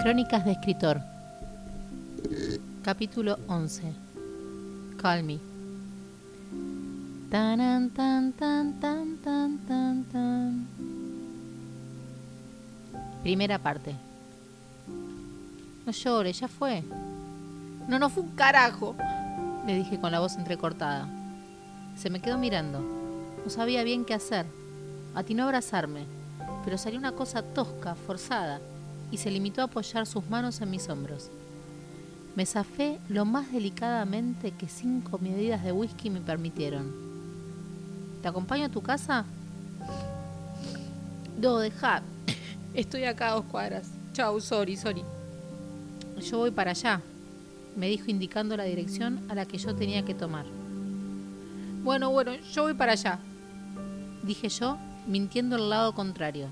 Crónicas de escritor. Capítulo 11. Call. Tanan, tan, tan, tan, tan, tan, tan. Primera parte. No llores, ya fue. No, no fue un carajo, le dije con la voz entrecortada. Se me quedó mirando. No sabía bien qué hacer. Atinó a abrazarme, pero salió una cosa tosca, forzada y se limitó a apoyar sus manos en mis hombros. Me zafé lo más delicadamente que cinco medidas de whisky me permitieron. ¿Te acompaño a tu casa? No, deja. Estoy acá a dos cuadras. Chau, sorry, sorry. Yo voy para allá, me dijo indicando la dirección a la que yo tenía que tomar. Bueno, bueno, yo voy para allá, dije yo, mintiendo al lado contrario.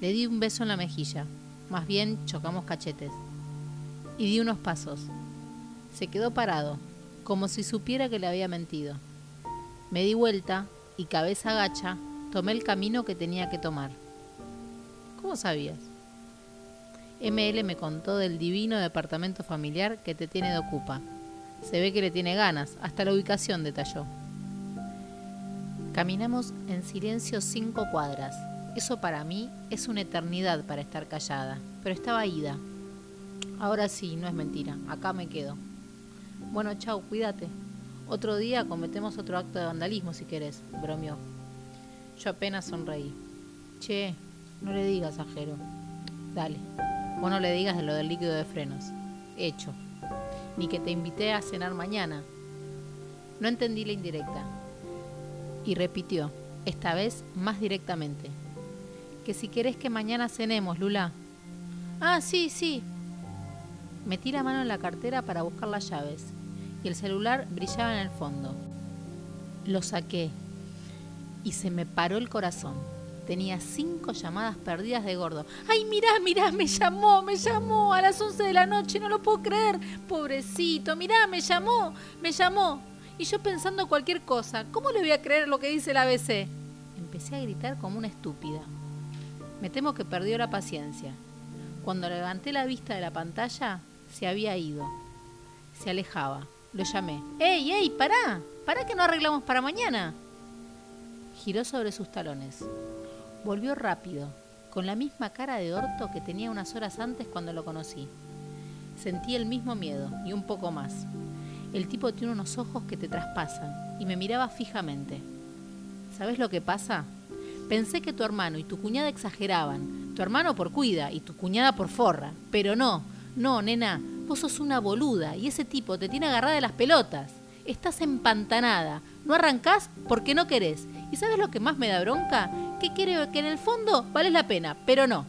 Le di un beso en la mejilla. Más bien chocamos cachetes. Y di unos pasos. Se quedó parado, como si supiera que le había mentido. Me di vuelta y cabeza agacha tomé el camino que tenía que tomar. ¿Cómo sabías? ML me contó del divino departamento familiar que te tiene de ocupa. Se ve que le tiene ganas, hasta la ubicación detalló. Caminamos en silencio cinco cuadras, eso para mí es una eternidad para estar callada, pero estaba ida. Ahora sí, no es mentira, acá me quedo. Bueno, chau, cuídate. Otro día cometemos otro acto de vandalismo si querés, bromeó. Yo apenas sonreí. Che, no le digas a Jero. Dale, vos no le digas de lo del líquido de frenos. Hecho. Ni que te invité a cenar mañana. No entendí la indirecta. Y repitió, esta vez más directamente que si querés que mañana cenemos, Lula. Ah, sí, sí. Metí la mano en la cartera para buscar las llaves y el celular brillaba en el fondo. Lo saqué y se me paró el corazón. Tenía cinco llamadas perdidas de gordo. ¡Ay, mirá, mirá! Me llamó, me llamó a las 11 de la noche, no lo puedo creer. Pobrecito, mirá, me llamó, me llamó. Y yo pensando cualquier cosa, ¿cómo le voy a creer lo que dice el ABC? Empecé a gritar como una estúpida. Me temo que perdió la paciencia. Cuando levanté la vista de la pantalla, se había ido. Se alejaba. Lo llamé. ¡Ey, ey, pará! ¿Pará que no arreglamos para mañana? Giró sobre sus talones. Volvió rápido, con la misma cara de orto que tenía unas horas antes cuando lo conocí. Sentí el mismo miedo y un poco más. El tipo tiene unos ojos que te traspasan y me miraba fijamente. ¿Sabes lo que pasa? Pensé que tu hermano y tu cuñada exageraban. Tu hermano por cuida y tu cuñada por forra. Pero no, no, nena, vos sos una boluda y ese tipo te tiene agarrada de las pelotas. Estás empantanada. No arrancás porque no querés. ¿Y sabes lo que más me da bronca? Que creo que en el fondo vale la pena, pero no.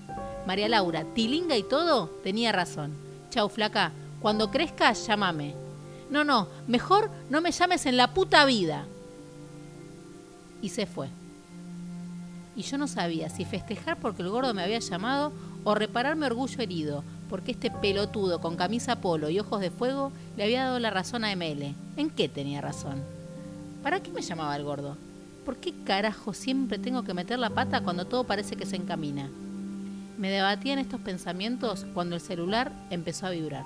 María Laura, tilinga y todo, tenía razón. Chau, flaca. Cuando crezcas, llámame. No, no, mejor no me llames en la puta vida. Y se fue y yo no sabía si festejar porque el gordo me había llamado o reparar mi orgullo herido, porque este pelotudo con camisa polo y ojos de fuego le había dado la razón a ML. ¿En qué tenía razón? ¿Para qué me llamaba el gordo? ¿Por qué carajo siempre tengo que meter la pata cuando todo parece que se encamina? Me debatía en estos pensamientos cuando el celular empezó a vibrar.